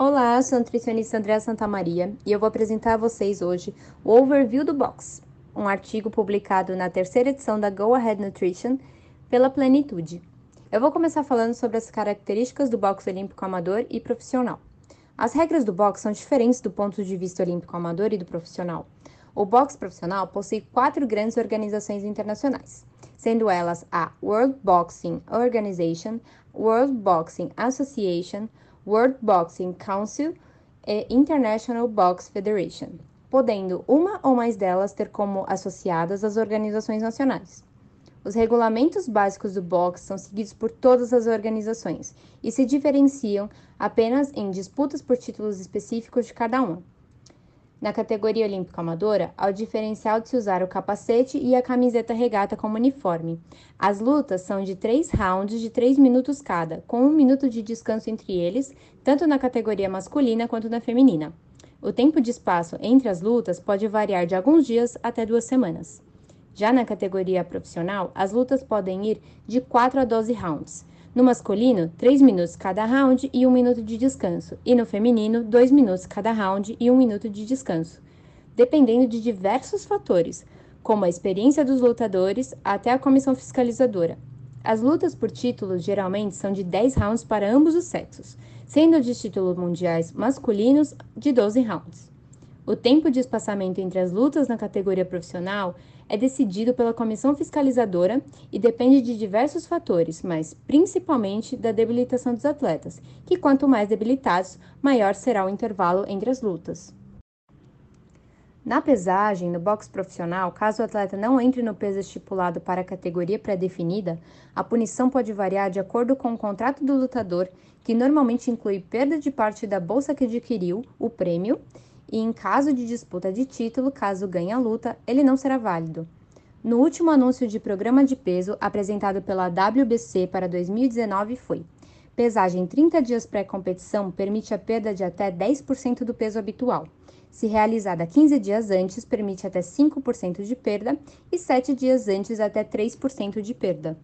Olá, sou a nutricionista Andréa Santamaria e eu vou apresentar a vocês hoje o Overview do Box, um artigo publicado na terceira edição da Go Ahead Nutrition pela Plenitude. Eu vou começar falando sobre as características do box olímpico amador e profissional. As regras do box são diferentes do ponto de vista olímpico amador e do profissional. O boxe profissional possui quatro grandes organizações internacionais, sendo elas a World Boxing Organization, World Boxing Association, World Boxing Council e International Box Federation, podendo uma ou mais delas ter como associadas as organizações nacionais. Os regulamentos básicos do boxe são seguidos por todas as organizações e se diferenciam apenas em disputas por títulos específicos de cada uma. Na categoria olímpica amadora, há o diferencial de se usar o capacete e a camiseta regata como uniforme. As lutas são de três rounds de três minutos cada, com um minuto de descanso entre eles, tanto na categoria masculina quanto na feminina. O tempo de espaço entre as lutas pode variar de alguns dias até duas semanas. Já na categoria profissional, as lutas podem ir de 4 a 12 rounds. No masculino, 3 minutos cada round e 1 minuto de descanso, e no feminino, 2 minutos cada round e 1 minuto de descanso, dependendo de diversos fatores, como a experiência dos lutadores até a comissão fiscalizadora. As lutas por títulos geralmente são de 10 rounds para ambos os sexos, sendo de títulos mundiais masculinos de 12 rounds. O tempo de espaçamento entre as lutas na categoria profissional é decidido pela comissão fiscalizadora e depende de diversos fatores, mas principalmente da debilitação dos atletas, que quanto mais debilitados, maior será o intervalo entre as lutas. Na pesagem, no boxe profissional, caso o atleta não entre no peso estipulado para a categoria pré-definida, a punição pode variar de acordo com o contrato do lutador, que normalmente inclui perda de parte da bolsa que adquiriu, o prêmio, e em caso de disputa de título, caso ganhe a luta, ele não será válido. No último anúncio de programa de peso apresentado pela WBC para 2019 foi: pesagem 30 dias pré-competição permite a perda de até 10% do peso habitual. Se realizada 15 dias antes, permite até 5% de perda e 7 dias antes até 3% de perda.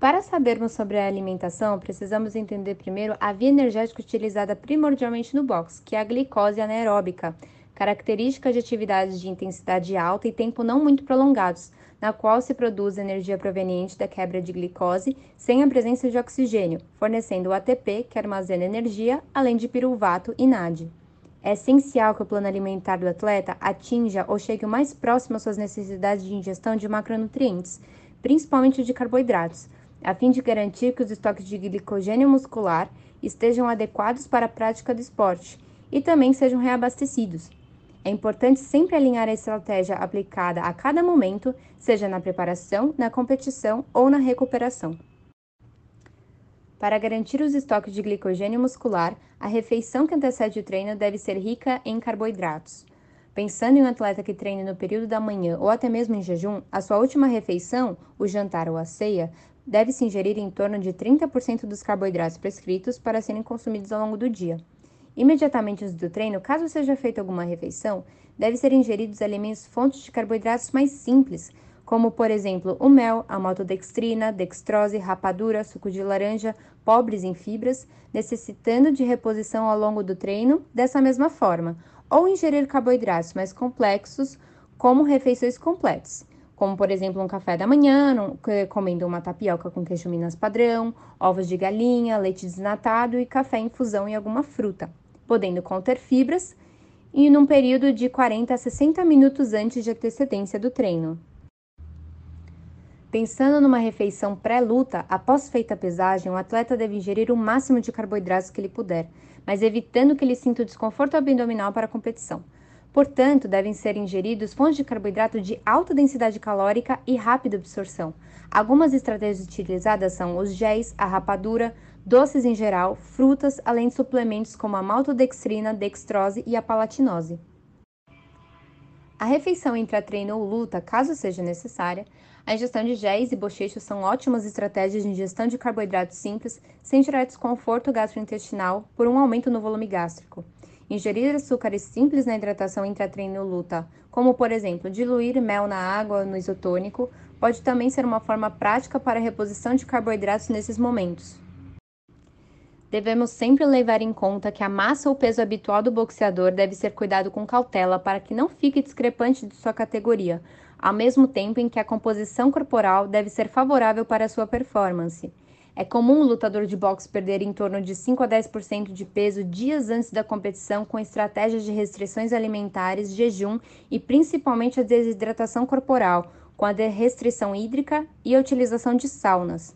Para sabermos sobre a alimentação, precisamos entender primeiro a via energética utilizada primordialmente no box, que é a glicose anaeróbica, característica de atividades de intensidade alta e tempo não muito prolongados, na qual se produz energia proveniente da quebra de glicose sem a presença de oxigênio, fornecendo o ATP, que armazena energia, além de piruvato e NAD. É essencial que o plano alimentar do atleta atinja ou chegue o mais próximo às suas necessidades de ingestão de macronutrientes, principalmente de carboidratos, a fim de garantir que os estoques de glicogênio muscular estejam adequados para a prática do esporte e também sejam reabastecidos. É importante sempre alinhar a estratégia aplicada a cada momento, seja na preparação, na competição ou na recuperação. Para garantir os estoques de glicogênio muscular, a refeição que antecede o treino deve ser rica em carboidratos. Pensando em um atleta que treine no período da manhã ou até mesmo em jejum, a sua última refeição, o jantar ou a ceia, deve-se ingerir em torno de 30% dos carboidratos prescritos para serem consumidos ao longo do dia. Imediatamente antes do treino, caso seja feita alguma refeição, deve ser ingeridos alimentos fontes de carboidratos mais simples, como por exemplo o mel, a maltodextrina, dextrose, rapadura, suco de laranja, pobres em fibras, necessitando de reposição ao longo do treino dessa mesma forma, ou ingerir carboidratos mais complexos, como refeições completas como por exemplo um café da manhã, comendo uma tapioca com queijo minas padrão, ovos de galinha, leite desnatado e café infusão e alguma fruta, podendo conter fibras e num período de 40 a 60 minutos antes de antecedência do treino. Pensando numa refeição pré-luta, após feita a pesagem, o atleta deve ingerir o máximo de carboidratos que ele puder, mas evitando que ele sinta o desconforto abdominal para a competição. Portanto, devem ser ingeridos fontes de carboidrato de alta densidade calórica e rápida absorção. Algumas estratégias utilizadas são os géis, a rapadura, doces em geral, frutas, além de suplementos como a maltodextrina, dextrose e a palatinose. A refeição entre a treino ou luta, caso seja necessária, a ingestão de géis e bochechos são ótimas estratégias de ingestão de carboidratos simples, sem gerar desconforto gastrointestinal por um aumento no volume gástrico. Ingerir açúcares simples na hidratação intratreino e luta, como por exemplo diluir mel na água no isotônico, pode também ser uma forma prática para a reposição de carboidratos nesses momentos. Devemos sempre levar em conta que a massa ou peso habitual do boxeador deve ser cuidado com cautela para que não fique discrepante de sua categoria, ao mesmo tempo em que a composição corporal deve ser favorável para sua performance. É comum o lutador de boxe perder em torno de 5 a 10% de peso dias antes da competição com estratégias de restrições alimentares, jejum e principalmente a desidratação corporal, com a restrição hídrica e a utilização de saunas.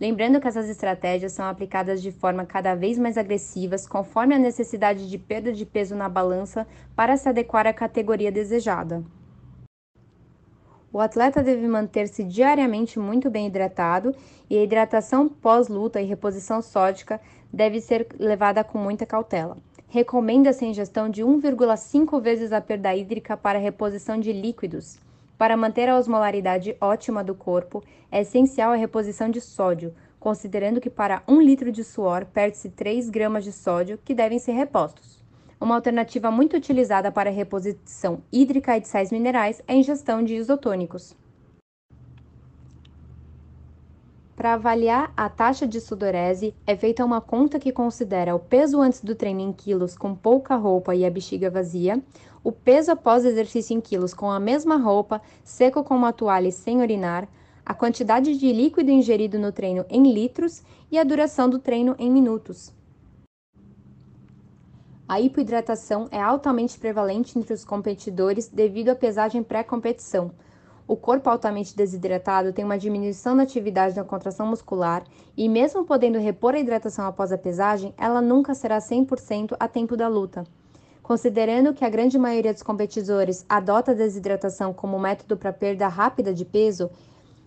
Lembrando que essas estratégias são aplicadas de forma cada vez mais agressivas, conforme a necessidade de perda de peso na balança para se adequar à categoria desejada. O atleta deve manter-se diariamente muito bem hidratado e a hidratação pós-luta e reposição sódica deve ser levada com muita cautela. Recomenda-se a ingestão de 1,5 vezes a perda hídrica para reposição de líquidos. Para manter a osmolaridade ótima do corpo, é essencial a reposição de sódio, considerando que para 1 litro de suor perde-se 3 gramas de sódio que devem ser repostos. Uma alternativa muito utilizada para reposição hídrica e de sais minerais é a ingestão de isotônicos. Para avaliar a taxa de sudorese, é feita uma conta que considera o peso antes do treino em quilos com pouca roupa e a bexiga vazia, o peso após exercício em quilos com a mesma roupa, seco com uma toalha e sem urinar, a quantidade de líquido ingerido no treino em litros e a duração do treino em minutos. A hipoidratação é altamente prevalente entre os competidores devido à pesagem pré-competição. O corpo altamente desidratado tem uma diminuição na atividade da contração muscular e, mesmo podendo repor a hidratação após a pesagem, ela nunca será 100% a tempo da luta. Considerando que a grande maioria dos competidores adota a desidratação como método para perda rápida de peso,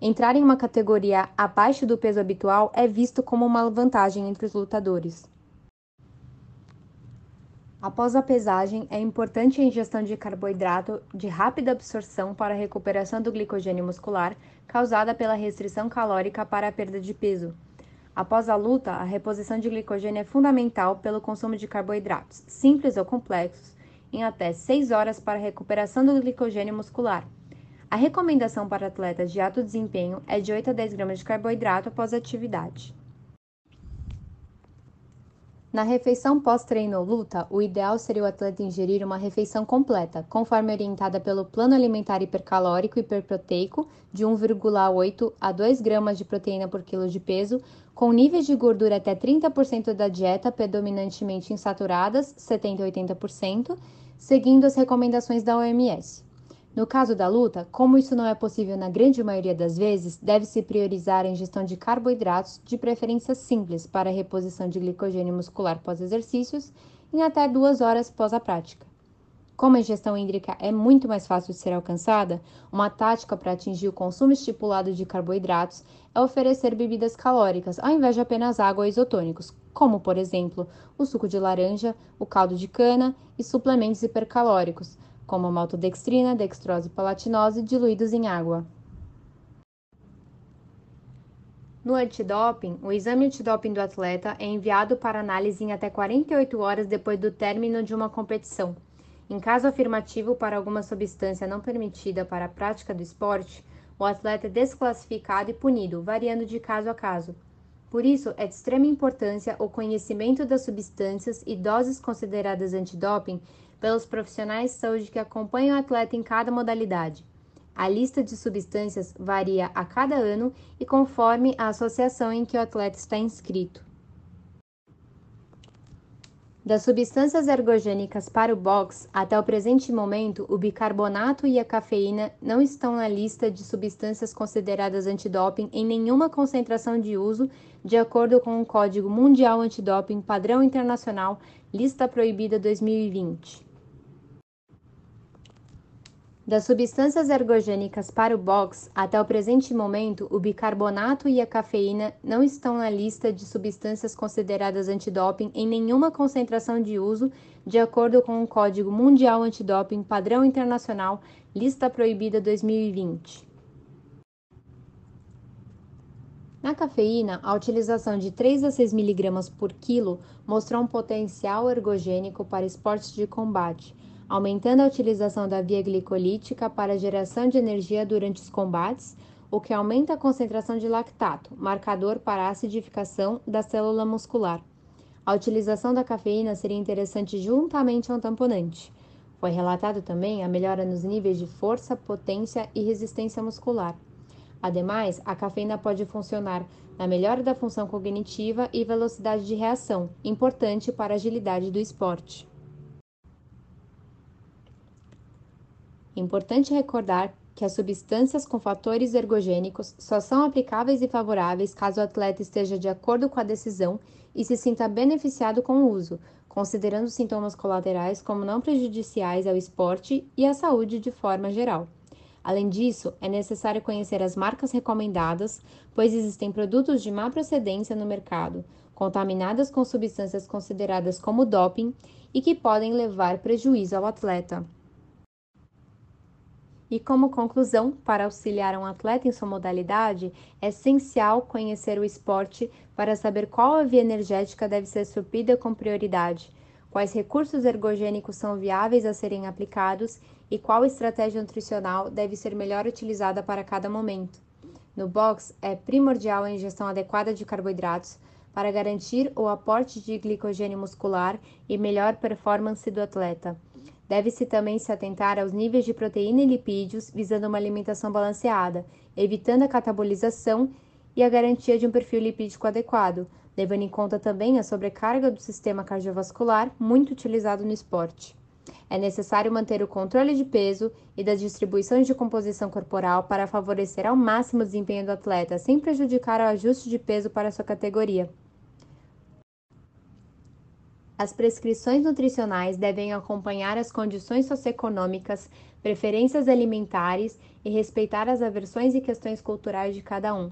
entrar em uma categoria abaixo do peso habitual é visto como uma vantagem entre os lutadores. Após a pesagem, é importante a ingestão de carboidrato de rápida absorção para a recuperação do glicogênio muscular causada pela restrição calórica para a perda de peso. Após a luta, a reposição de glicogênio é fundamental pelo consumo de carboidratos, simples ou complexos, em até 6 horas para a recuperação do glicogênio muscular. A recomendação para atletas de alto desempenho é de 8 a 10 gramas de carboidrato após a atividade. Na refeição pós-treino ou luta, o ideal seria o atleta ingerir uma refeição completa, conforme orientada pelo Plano Alimentar Hipercalórico Hiperproteico, de 1,8 a 2 gramas de proteína por quilo de peso, com níveis de gordura até 30% da dieta, predominantemente insaturadas, 70 a 80%, seguindo as recomendações da OMS. No caso da luta, como isso não é possível na grande maioria das vezes, deve-se priorizar a ingestão de carboidratos, de preferência simples, para reposição de glicogênio muscular pós-exercícios, em até duas horas pós a prática. Como a ingestão hídrica é muito mais fácil de ser alcançada, uma tática para atingir o consumo estipulado de carboidratos é oferecer bebidas calóricas ao invés de apenas água ou isotônicos, como, por exemplo, o suco de laranja, o caldo de cana e suplementos hipercalóricos, como maltodextrina, dextrose e palatinose diluídos em água. No antidoping, o exame antidoping do atleta é enviado para análise em até 48 horas depois do término de uma competição. Em caso afirmativo para alguma substância não permitida para a prática do esporte, o atleta é desclassificado e punido, variando de caso a caso. Por isso, é de extrema importância o conhecimento das substâncias e doses consideradas antidoping pelos profissionais de saúde que acompanham o atleta em cada modalidade. A lista de substâncias varia a cada ano e conforme a associação em que o atleta está inscrito. Das substâncias ergogênicas para o boxe, até o presente momento, o bicarbonato e a cafeína não estão na lista de substâncias consideradas antidoping em nenhuma concentração de uso, de acordo com o Código Mundial Antidoping Padrão Internacional, Lista Proibida 2020. Das substâncias ergogênicas para o box, até o presente momento, o bicarbonato e a cafeína não estão na lista de substâncias consideradas antidoping em nenhuma concentração de uso, de acordo com o Código Mundial Antidoping Padrão Internacional, Lista Proibida 2020. Na cafeína, a utilização de 3 a 6 mg por quilo mostrou um potencial ergogênico para esportes de combate aumentando a utilização da via glicolítica para geração de energia durante os combates, o que aumenta a concentração de lactato, marcador para a acidificação da célula muscular. A utilização da cafeína seria interessante juntamente a um tamponante. Foi relatado também a melhora nos níveis de força, potência e resistência muscular. Ademais, a cafeína pode funcionar na melhora da função cognitiva e velocidade de reação, importante para a agilidade do esporte. Importante recordar que as substâncias com fatores ergogênicos só são aplicáveis e favoráveis caso o atleta esteja de acordo com a decisão e se sinta beneficiado com o uso, considerando sintomas colaterais como não prejudiciais ao esporte e à saúde de forma geral. Além disso, é necessário conhecer as marcas recomendadas, pois existem produtos de má procedência no mercado, contaminadas com substâncias consideradas como doping e que podem levar prejuízo ao atleta. E como conclusão, para auxiliar um atleta em sua modalidade, é essencial conhecer o esporte para saber qual a via energética deve ser suprida com prioridade, quais recursos ergogênicos são viáveis a serem aplicados e qual estratégia nutricional deve ser melhor utilizada para cada momento. No box, é primordial a ingestão adequada de carboidratos para garantir o aporte de glicogênio muscular e melhor performance do atleta. Deve-se também se atentar aos níveis de proteína e lipídios, visando uma alimentação balanceada, evitando a catabolização e a garantia de um perfil lipídico adequado, levando em conta também a sobrecarga do sistema cardiovascular, muito utilizado no esporte. É necessário manter o controle de peso e das distribuições de composição corporal para favorecer ao máximo o desempenho do atleta, sem prejudicar o ajuste de peso para sua categoria. As prescrições nutricionais devem acompanhar as condições socioeconômicas, preferências alimentares e respeitar as aversões e questões culturais de cada um.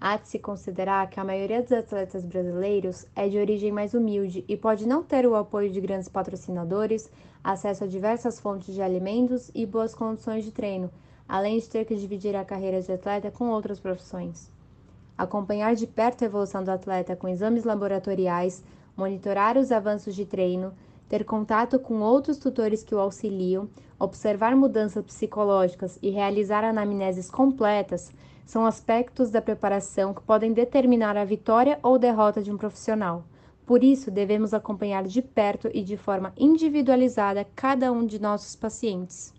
Há de se considerar que a maioria dos atletas brasileiros é de origem mais humilde e pode não ter o apoio de grandes patrocinadores, acesso a diversas fontes de alimentos e boas condições de treino, além de ter que dividir a carreira de atleta com outras profissões. Acompanhar de perto a evolução do atleta com exames laboratoriais, monitorar os avanços de treino, ter contato com outros tutores que o auxiliam, observar mudanças psicológicas e realizar anamneses completas são aspectos da preparação que podem determinar a vitória ou derrota de um profissional. Por isso, devemos acompanhar de perto e de forma individualizada cada um de nossos pacientes.